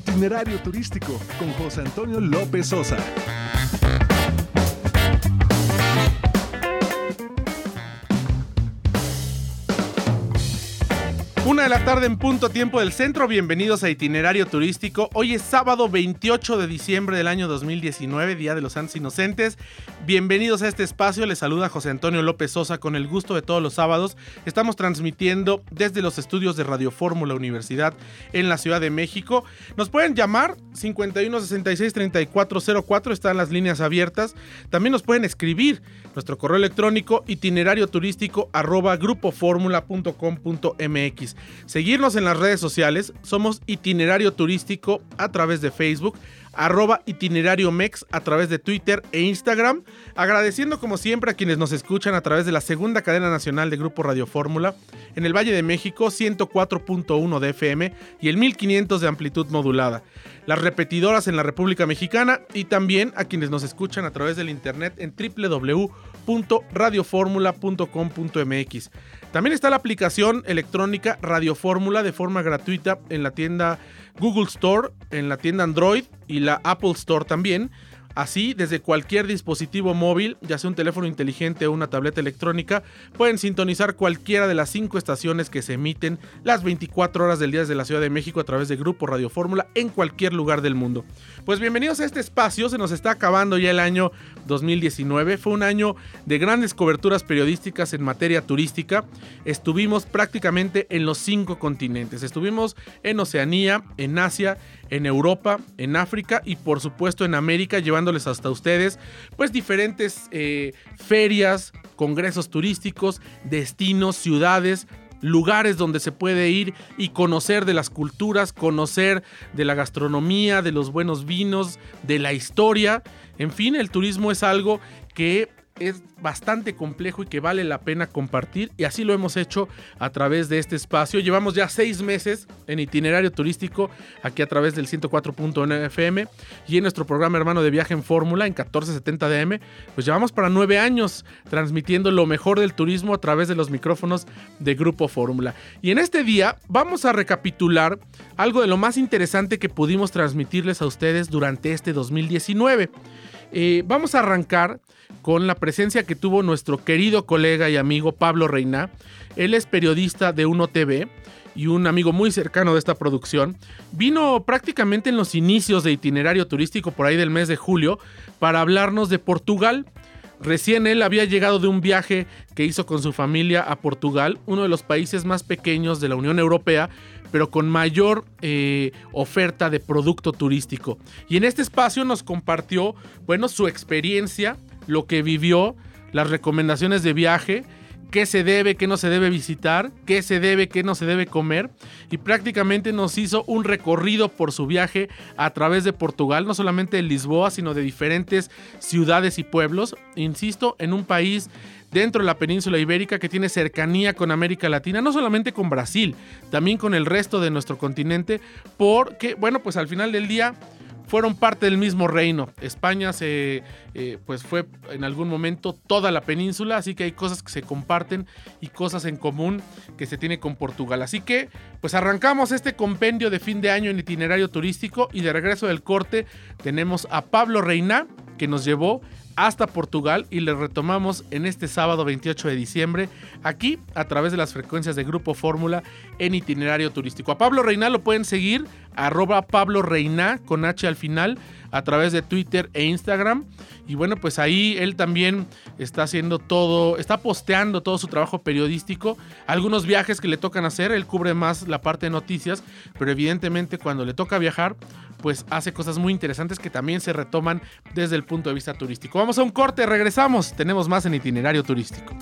Itinerario turístico con José Antonio López Sosa. Una de la tarde en punto tiempo del centro, bienvenidos a Itinerario Turístico. Hoy es sábado 28 de diciembre del año 2019, Día de los Santos Inocentes. Bienvenidos a este espacio, les saluda José Antonio López Sosa con el gusto de todos los sábados. Estamos transmitiendo desde los estudios de Radio Fórmula Universidad en la Ciudad de México. Nos pueden llamar 51 66 3404, están las líneas abiertas. También nos pueden escribir nuestro correo electrónico itinerario turístico arroba grupoformula.com.mx. Seguirnos en las redes sociales, somos itinerario turístico a través de Facebook, arroba itinerario mex a través de Twitter e Instagram. Agradeciendo como siempre a quienes nos escuchan a través de la segunda cadena nacional de Grupo Radio Fórmula en el Valle de México 104.1 de FM y el 1500 de amplitud modulada. Las repetidoras en la República Mexicana y también a quienes nos escuchan a través del internet en www.radioformula.com.mx. También está la aplicación electrónica Radio Fórmula de forma gratuita en la tienda Google Store, en la tienda Android y la Apple Store también. Así, desde cualquier dispositivo móvil, ya sea un teléfono inteligente o una tableta electrónica, pueden sintonizar cualquiera de las cinco estaciones que se emiten las 24 horas del día desde la Ciudad de México a través de Grupo Radio Fórmula en cualquier lugar del mundo. Pues bienvenidos a este espacio, se nos está acabando ya el año 2019, fue un año de grandes coberturas periodísticas en materia turística, estuvimos prácticamente en los cinco continentes, estuvimos en Oceanía, en Asia, en Europa, en África y por supuesto en América, hasta ustedes pues diferentes eh, ferias, congresos turísticos, destinos, ciudades, lugares donde se puede ir y conocer de las culturas, conocer de la gastronomía, de los buenos vinos, de la historia. En fin, el turismo es algo que es bastante complejo y que vale la pena compartir y así lo hemos hecho a través de este espacio. Llevamos ya seis meses en itinerario turístico aquí a través del 104.1 FM y en nuestro programa hermano de viaje en fórmula en 1470 DM, pues llevamos para nueve años transmitiendo lo mejor del turismo a través de los micrófonos de Grupo Fórmula. Y en este día vamos a recapitular algo de lo más interesante que pudimos transmitirles a ustedes durante este 2019. Eh, vamos a arrancar con la presencia que tuvo nuestro querido colega y amigo Pablo Reina. Él es periodista de Uno TV y un amigo muy cercano de esta producción. Vino prácticamente en los inicios de itinerario turístico por ahí del mes de julio para hablarnos de Portugal. Recién él había llegado de un viaje que hizo con su familia a Portugal, uno de los países más pequeños de la Unión Europea, pero con mayor eh, oferta de producto turístico. Y en este espacio nos compartió, bueno, su experiencia, lo que vivió, las recomendaciones de viaje, qué se debe, qué no se debe visitar, qué se debe, qué no se debe comer. Y prácticamente nos hizo un recorrido por su viaje a través de Portugal, no solamente de Lisboa, sino de diferentes ciudades y pueblos. Insisto, en un país dentro de la península ibérica que tiene cercanía con América Latina, no solamente con Brasil, también con el resto de nuestro continente, porque, bueno, pues al final del día fueron parte del mismo reino. España se, eh, pues fue en algún momento toda la península, así que hay cosas que se comparten y cosas en común que se tiene con Portugal. Así que, pues arrancamos este compendio de fin de año en itinerario turístico y de regreso del corte tenemos a Pablo Reina que nos llevó hasta Portugal y le retomamos en este sábado 28 de diciembre aquí a través de las frecuencias de Grupo Fórmula en itinerario turístico. A Pablo Reina lo pueden seguir arroba Pablo Reina con H al final a través de Twitter e Instagram. Y bueno, pues ahí él también está haciendo todo, está posteando todo su trabajo periodístico, algunos viajes que le tocan hacer, él cubre más la parte de noticias, pero evidentemente cuando le toca viajar, pues hace cosas muy interesantes que también se retoman desde el punto de vista turístico. Vamos a un corte, regresamos, tenemos más en itinerario turístico.